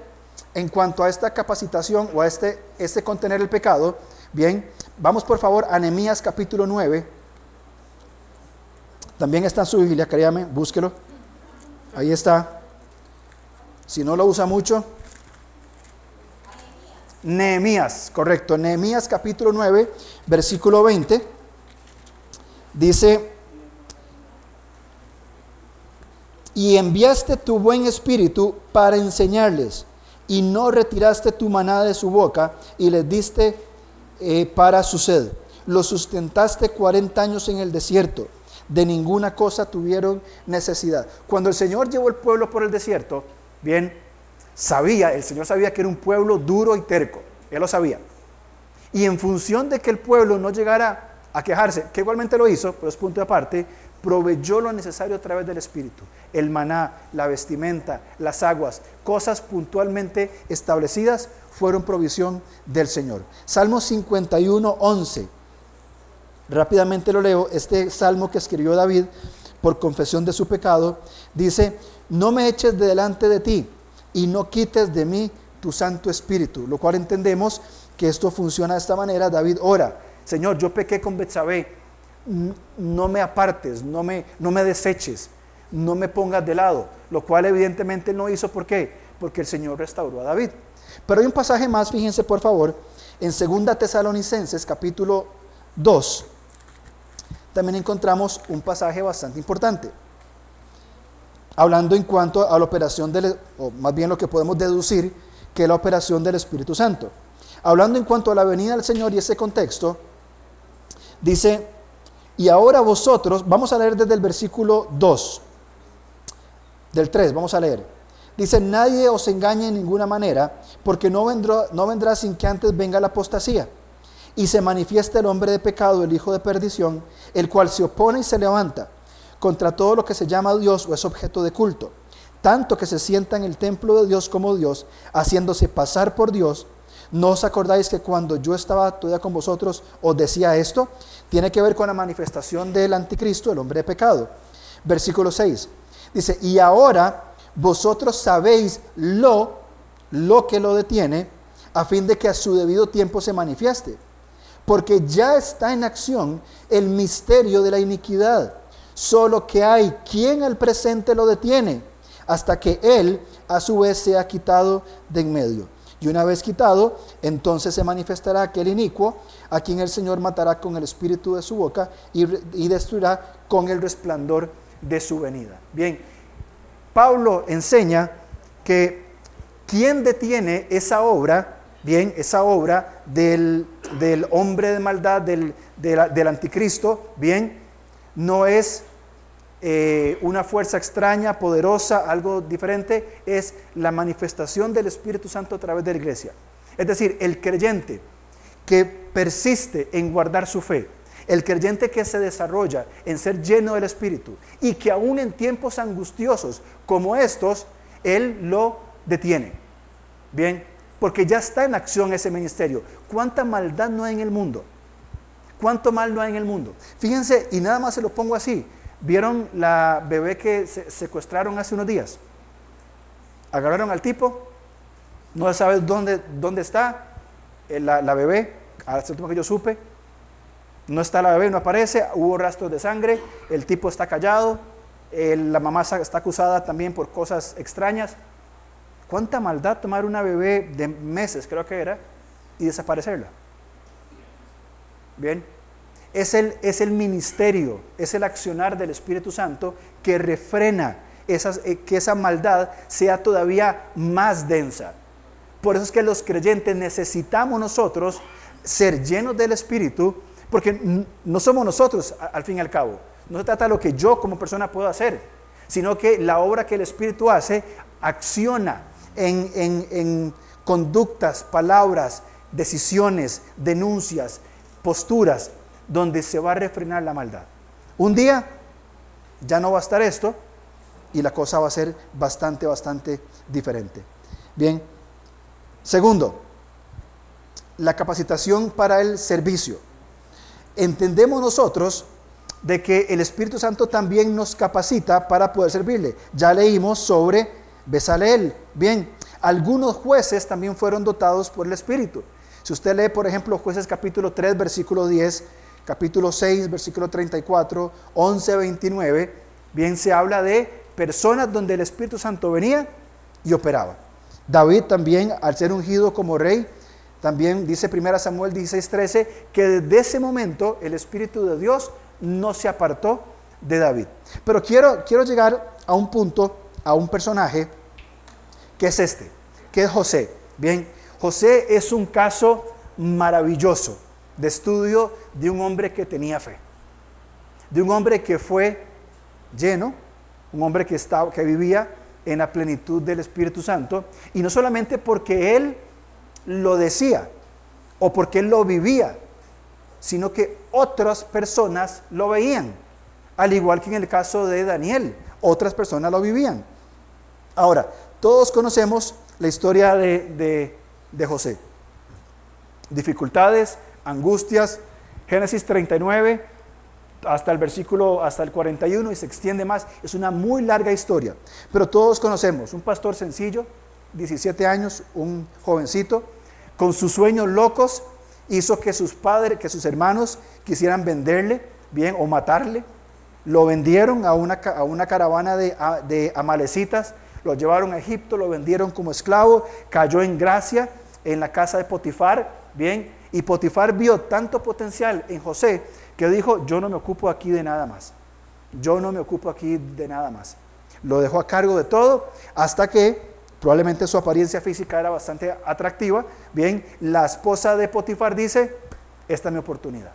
en cuanto a esta capacitación o a este, este contener el pecado. Bien, vamos por favor a Nehemías capítulo 9. También está en su Biblia, créame, búsquelo. Ahí está. Si no lo usa mucho. Nehemías, correcto. Nehemías capítulo 9, versículo 20. Dice, y enviaste tu buen espíritu para enseñarles, y no retiraste tu manada de su boca, y les diste eh, para su sed. Lo sustentaste 40 años en el desierto, de ninguna cosa tuvieron necesidad. Cuando el Señor llevó el pueblo por el desierto, Bien, sabía, el Señor sabía que era un pueblo duro y terco, Él lo sabía. Y en función de que el pueblo no llegara a quejarse, que igualmente lo hizo, pero es punto de aparte, proveyó lo necesario a través del Espíritu. El maná, la vestimenta, las aguas, cosas puntualmente establecidas fueron provisión del Señor. Salmo 51, 11. Rápidamente lo leo. Este salmo que escribió David por confesión de su pecado, dice, no me eches delante de ti y no quites de mí tu Santo Espíritu. Lo cual entendemos que esto funciona de esta manera. David ora, Señor, yo pequé con Betsabé no me apartes, no me, no me deseches, no me pongas de lado, lo cual evidentemente no hizo, ¿por qué? Porque el Señor restauró a David. Pero hay un pasaje más, fíjense por favor, en 2 Tesalonicenses capítulo 2, también encontramos un pasaje bastante importante. Hablando en cuanto a la operación del, o más bien lo que podemos deducir, que es la operación del Espíritu Santo. Hablando en cuanto a la venida del Señor y ese contexto, dice y ahora vosotros, vamos a leer desde el versículo 2, del 3, vamos a leer. Dice, nadie os engañe en ninguna manera, porque no vendrá, no vendrá sin que antes venga la apostasía. Y se manifiesta el hombre de pecado, el hijo de perdición, el cual se opone y se levanta contra todo lo que se llama Dios o es objeto de culto, tanto que se sienta en el templo de Dios como Dios, haciéndose pasar por Dios. ¿No os acordáis que cuando yo estaba todavía con vosotros os decía esto? tiene que ver con la manifestación del anticristo, el hombre de pecado. Versículo 6. Dice, y ahora vosotros sabéis lo, lo que lo detiene, a fin de que a su debido tiempo se manifieste. Porque ya está en acción el misterio de la iniquidad, solo que hay quien al presente lo detiene, hasta que él a su vez sea quitado de en medio. Y una vez quitado, entonces se manifestará aquel inicuo, a quien el Señor matará con el espíritu de su boca y, destruirá con el resplandor de su venida. Bien, Pablo enseña que quien detiene esa obra, bien, esa obra del, hombre de maldad, del, del anticristo, bien, no es eh, una fuerza extraña, poderosa, algo diferente, es la manifestación del Espíritu Santo a través de la iglesia. Es decir, el creyente que persiste en guardar su fe, el creyente que se desarrolla en ser lleno del Espíritu y que aún en tiempos angustiosos como estos, Él lo detiene. Bien, porque ya está en acción ese ministerio. ¿Cuánta maldad no hay en el mundo? ¿Cuánto mal no hay en el mundo? Fíjense, y nada más se lo pongo así. ¿Vieron la bebé que se secuestraron hace unos días? Agarraron al tipo, no sabe dónde, dónde está eh, la, la bebé, al último que yo supe. No está la bebé, no aparece, hubo rastros de sangre, el tipo está callado, la mamá está acusada también por cosas extrañas. ¿Cuánta maldad tomar una bebé de meses, creo que era, y desaparecerla? Bien, es el, es el ministerio, es el accionar del Espíritu Santo que refrena eh, que esa maldad sea todavía más densa. Por eso es que los creyentes necesitamos nosotros ser llenos del Espíritu, porque no somos nosotros al fin y al cabo. No se trata de lo que yo como persona puedo hacer, sino que la obra que el Espíritu hace acciona en, en conductas, palabras, decisiones, denuncias, posturas donde se va a refrenar la maldad. Un día ya no va a estar esto y la cosa va a ser bastante, bastante diferente. Bien, segundo, la capacitación para el servicio. Entendemos nosotros de que el Espíritu Santo también nos capacita para poder servirle. Ya leímos sobre Besaleel. Bien, algunos jueces también fueron dotados por el Espíritu. Si usted lee, por ejemplo, jueces capítulo 3, versículo 10, capítulo 6, versículo 34, 11, 29, bien se habla de personas donde el Espíritu Santo venía y operaba. David también, al ser ungido como rey, también dice 1 Samuel 16, 13, que desde ese momento el Espíritu de Dios no se apartó de David. Pero quiero, quiero llegar a un punto, a un personaje, que es este, que es José. Bien, José es un caso maravilloso de estudio de un hombre que tenía fe, de un hombre que fue lleno, un hombre que, estaba, que vivía en la plenitud del Espíritu Santo, y no solamente porque él lo decía, o porque él lo vivía, sino que otras personas lo veían, al igual que en el caso de Daniel, otras personas lo vivían. Ahora, todos conocemos la historia de, de José. Dificultades, angustias, Génesis 39 hasta el versículo, hasta el 41 y se extiende más. Es una muy larga historia, pero todos conocemos un pastor sencillo, 17 años, un jovencito, con sus sueños locos, hizo que sus padres, que sus hermanos quisieran venderle, bien, o matarle. Lo vendieron a una, a una caravana de, de amalecitas, lo llevaron a Egipto, lo vendieron como esclavo, cayó en gracia en la casa de Potifar, bien, y Potifar vio tanto potencial en José que dijo, yo no me ocupo aquí de nada más. Yo no me ocupo aquí de nada más. Lo dejó a cargo de todo hasta que probablemente su apariencia física era bastante atractiva. Bien, la esposa de Potifar dice, esta es mi oportunidad.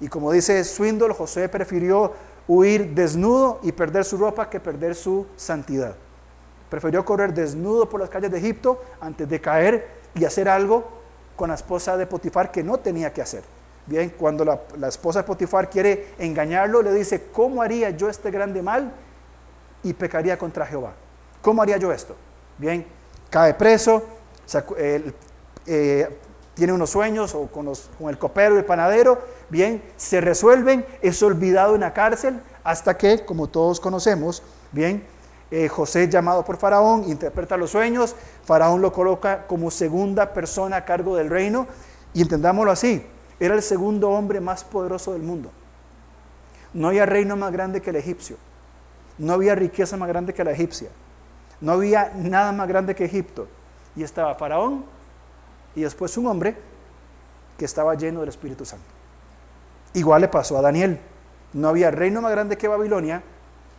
Y como dice Swindle, José prefirió huir desnudo y perder su ropa que perder su santidad. Prefirió correr desnudo por las calles de Egipto antes de caer y hacer algo con la esposa de Potifar que no tenía que hacer. Bien, cuando la, esposa de Potifar quiere engañarlo, le dice, ¿cómo haría yo este grande mal? Y pecaría contra Jehová. ¿Cómo haría yo esto? Bien, cae preso, eh, tiene unos sueños o con, el copero y el panadero, bien, se resuelven, es olvidado en la cárcel hasta que, como todos conocemos, bien, eh, José llamado por Faraón, interpreta los sueños, Faraón lo coloca como segunda persona a cargo del reino y entendámoslo así, era el segundo hombre más poderoso del mundo. No había reino más grande que el egipcio, no había riqueza más grande que la egipcia, no había nada más grande que Egipto. Y estaba Faraón y después un hombre que estaba lleno del Espíritu Santo. Igual le pasó a Daniel. No había reino más grande que Babilonia,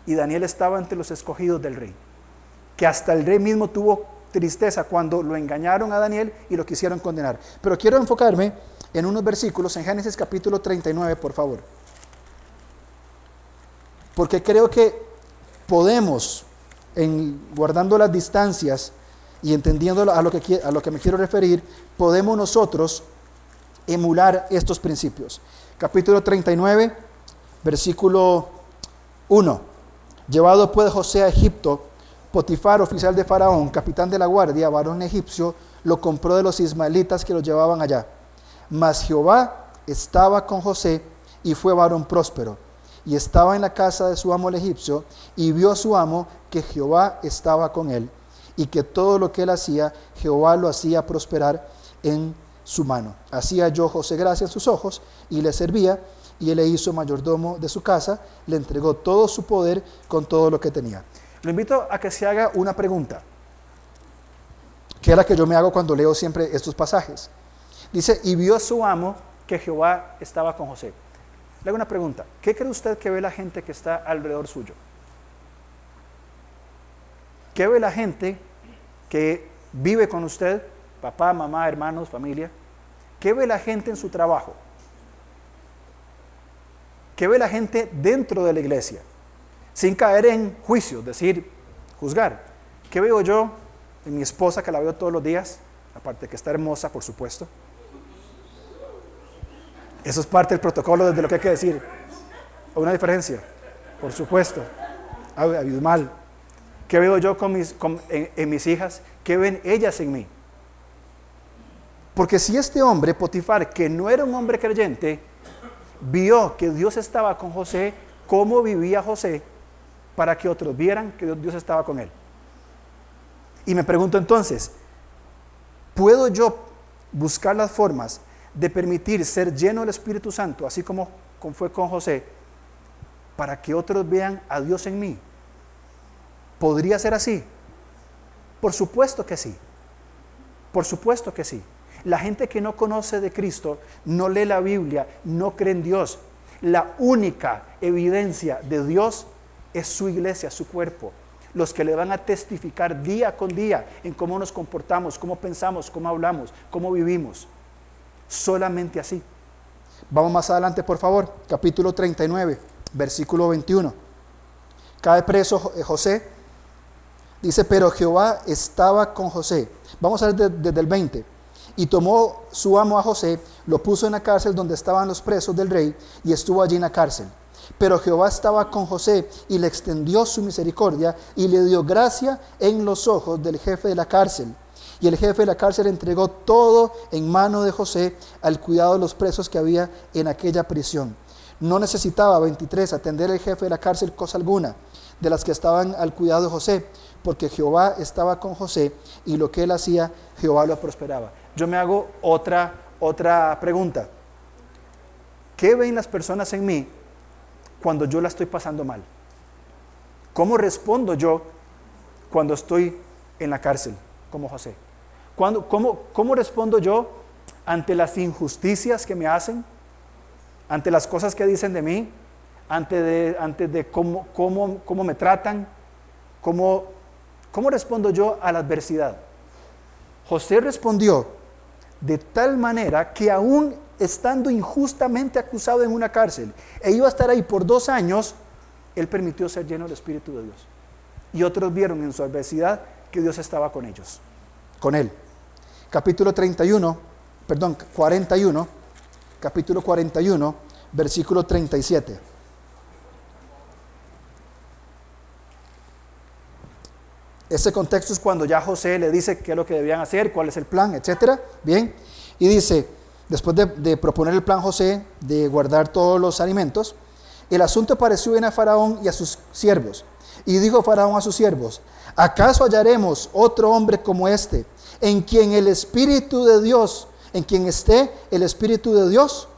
y Daniel estaba entre los escogidos del rey. Que hasta el rey mismo tuvo tristeza cuando lo engañaron a Daniel y lo quisieron condenar. Pero quiero enfocarme en unos versículos en Génesis capítulo 39, por favor. Porque creo que podemos, en, guardando las distancias y entendiendo a lo, que, a lo que me quiero referir, podemos nosotros emular estos principios. Capítulo 39, versículo 1. Llevado pues José a Egipto, Potifar, oficial de Faraón, capitán de la guardia, varón egipcio, lo compró de los ismaelitas que lo llevaban allá. Mas Jehová estaba con José y fue varón próspero. Y estaba en la casa de su amo el egipcio, y vio a su amo que Jehová estaba con él, y que todo lo que él hacía, Jehová lo hacía prosperar en su mano. Hacía yo José gracia en sus ojos, y le servía, y él le hizo mayordomo de su casa, le entregó todo su poder con todo lo que tenía. Lo invito a que se haga una pregunta, que es la que yo me hago cuando leo siempre estos pasajes. Dice, y vio su amo que Jehová estaba con José. Le hago una pregunta, ¿qué cree usted que ve la gente que está alrededor suyo? ¿Qué ve la gente que vive con usted, papá, mamá, hermanos, familia? ¿Qué ve la gente en su trabajo? ¿Qué ve la gente dentro de la iglesia? Sin caer en juicio, decir, juzgar. ¿Qué veo yo en mi esposa que la veo todos los días? Aparte que está hermosa, por supuesto. Eso es parte del protocolo desde lo que hay que decir. ¿Una diferencia? Por supuesto. Abismal. ¿Qué veo yo con mis, en mis hijas? ¿Qué ven ellas en mí? Porque si este hombre, Potifar, que no era un hombre creyente, vio que Dios estaba con José, cómo vivía José, para que otros vieran que Dios estaba con él. Y me pregunto entonces, ¿puedo yo buscar las formas de permitir ser lleno del Espíritu Santo, así como fue con José, para que otros vean a Dios en mí? ¿Podría ser así? Por supuesto que sí. Por supuesto que sí. La gente que no conoce de Cristo, no lee la Biblia, no cree en Dios. La única evidencia de Dios es su iglesia, su cuerpo. Los que le van a testificar día con día en cómo nos comportamos, cómo pensamos, cómo hablamos, cómo vivimos. Solamente así. Vamos más adelante, por favor. Capítulo 39, versículo 21. Cae preso José. Dice, pero Jehová estaba con José. Vamos a ver desde el 20 Y tomó su amo a José, lo puso en la cárcel donde estaban los presos del rey, y estuvo allí en la cárcel. Pero Jehová estaba con José y le extendió su misericordia y le dio gracia en los ojos del jefe de la cárcel. Y el jefe de la cárcel entregó todo en mano de José al cuidado de los presos que había en aquella prisión. No necesitaba, 23, atender el jefe de la cárcel cosa alguna de las que estaban al cuidado de José, porque Jehová estaba con José y lo que él hacía, Jehová lo prosperaba. Yo me hago otra, otra pregunta. ¿Qué ven las personas en mí cuando yo la estoy pasando mal? ¿Cómo respondo yo cuando estoy en la cárcel, como José? ¿Cuándo, cómo, ¿Cómo respondo yo ante las injusticias que me hacen? ¿Ante las cosas que dicen de mí? ¿Ante de, ante de cómo, cómo, cómo me tratan? ¿Cómo, ¿Cómo respondo yo a la adversidad? José respondió de tal manera que aún estando injustamente acusado en una cárcel e iba a estar ahí por dos años, él permitió ser lleno del Espíritu de Dios. Y otros vieron en su adversidad que Dios estaba con ellos, con él. Capítulo 31, perdón, 41, capítulo 41, versículo 37. Ese contexto es cuando ya José le dice qué es lo que debían hacer, cuál es el plan, etcétera. Bien, y dice, después de, proponer el plan José de guardar todos los alimentos, el asunto pareció bien a Faraón y a sus siervos. Y dijo Faraón a sus siervos, ¿acaso hallaremos otro hombre como este, en quien el Espíritu de Dios, en quien esté el Espíritu de Dios?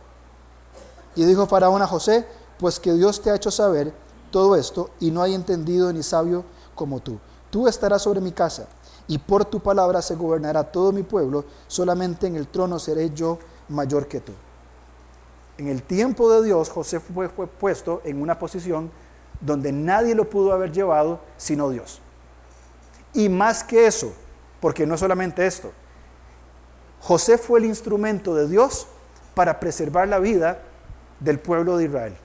Y dijo Faraón a José, pues que Dios te ha hecho saber todo esto y no hay entendido ni sabio como tú. Tú estarás sobre mi casa y por tu palabra se gobernará todo mi pueblo, solamente en el trono seré yo mayor que tú. En el tiempo de Dios, José fue, puesto en una posición donde nadie lo pudo haber llevado sino Dios. Y más que eso, porque no solamente esto, José fue el instrumento de Dios para preservar la vida del pueblo de Israel.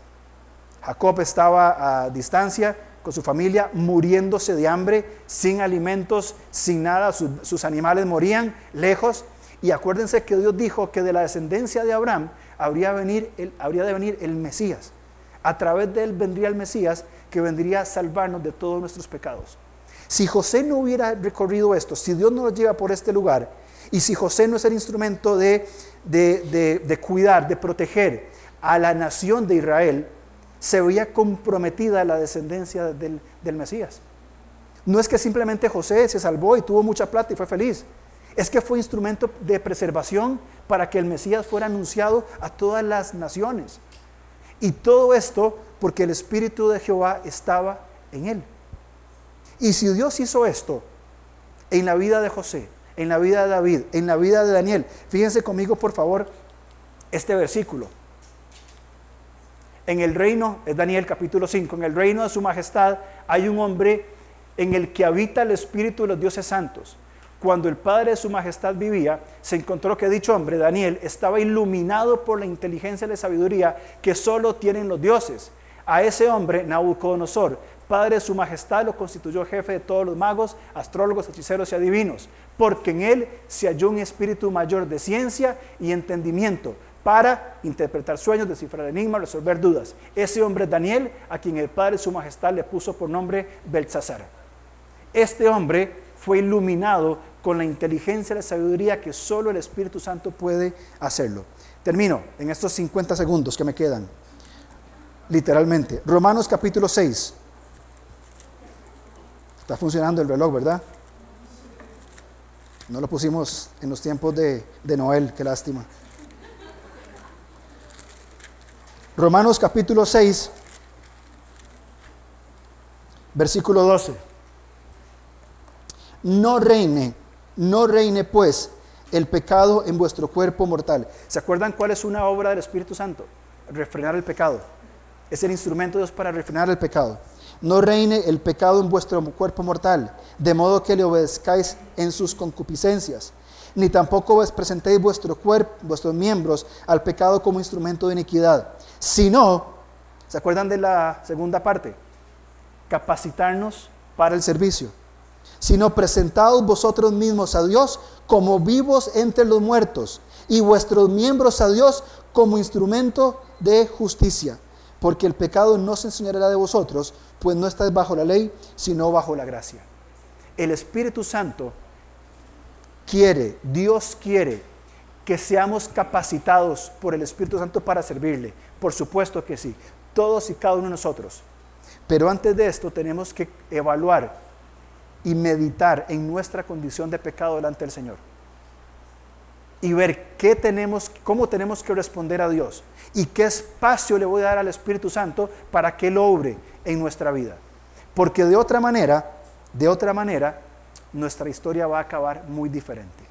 Jacob estaba a distancia, con su familia, muriéndose de hambre, sin alimentos, sin nada, sus, animales morían lejos. Y acuérdense que Dios dijo que de la descendencia de Abraham habría, venir habría de venir el Mesías. A través de él vendría el Mesías que vendría a salvarnos de todos nuestros pecados. Si José no hubiera recorrido esto, si Dios no lo lleva por este lugar, y si José no es el instrumento de, de cuidar, de proteger a la nación de Israel, se veía comprometida la descendencia del, Mesías. No es que simplemente José se salvó y tuvo mucha plata y fue feliz. Es que fue instrumento de preservación para que el Mesías fuera anunciado a todas las naciones. Y todo esto porque el Espíritu de Jehová estaba en él. Y si Dios hizo esto en la vida de José, en la vida de David, en la vida de Daniel, fíjense conmigo por favor este versículo en el reino, es Daniel capítulo 5, en el reino de su majestad hay un hombre en el que habita el espíritu de los dioses santos. Cuando el padre de su majestad vivía, se encontró que dicho hombre, Daniel, estaba iluminado por la inteligencia y la sabiduría que solo tienen los dioses. A ese hombre, Nabucodonosor, padre de su majestad, lo constituyó jefe de todos los magos, astrólogos, hechiceros y adivinos, porque en él se halló un espíritu mayor de ciencia y entendimiento para interpretar sueños, descifrar enigmas, resolver dudas. Ese hombre es Daniel, a quien el Padre de su Majestad le puso por nombre Belsasar. Este hombre fue iluminado con la inteligencia y la sabiduría que solo el Espíritu Santo puede hacerlo. Termino en estos 50 segundos que me quedan. Literalmente. Romanos capítulo 6. Está funcionando el reloj, ¿verdad? No lo pusimos en los tiempos de, de Noel, qué lástima. Romanos capítulo 6, versículo 12. No reine, no reine pues el pecado en vuestro cuerpo mortal. ¿Se acuerdan cuál es una obra del Espíritu Santo? Refrenar el pecado. Es el instrumento de Dios para refrenar el pecado. No reine el pecado en vuestro cuerpo mortal, de modo que le obedezcáis en sus concupiscencias ni tampoco os presentéis vuestro cuerpo, vuestros miembros al pecado como instrumento de iniquidad, sino, ¿se acuerdan de la segunda parte? Capacitarnos para el servicio. sino presentaos vosotros mismos a Dios como vivos entre los muertos y vuestros miembros a Dios como instrumento de justicia, porque el pecado no se enseñará de vosotros, pues no estáis bajo la ley, sino bajo la gracia. El Espíritu Santo quiere, Dios quiere que seamos capacitados por el Espíritu Santo para servirle. Por supuesto que sí, todos y cada uno de nosotros. Pero antes de esto tenemos que evaluar y meditar en nuestra condición de pecado delante del Señor. Y ver qué tenemos, cómo tenemos que responder a Dios y qué espacio le voy a dar al Espíritu Santo para que Él obre en nuestra vida. Porque de otra manera, de otra manera, nuestra historia va a acabar muy diferente.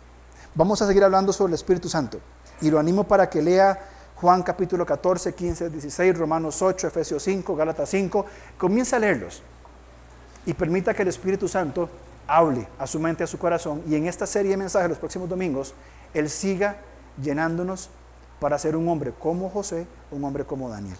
Vamos a seguir hablando sobre el Espíritu Santo y lo animo para que lea Juan capítulo 14, 15, 16, Romanos 8, Efesios 5, Gálatas 5. Comienza a leerlos y permita que el Espíritu Santo hable a su mente, a su corazón y en esta serie de mensajes los próximos domingos, Él siga llenándonos para ser un hombre como José, un hombre como Daniel.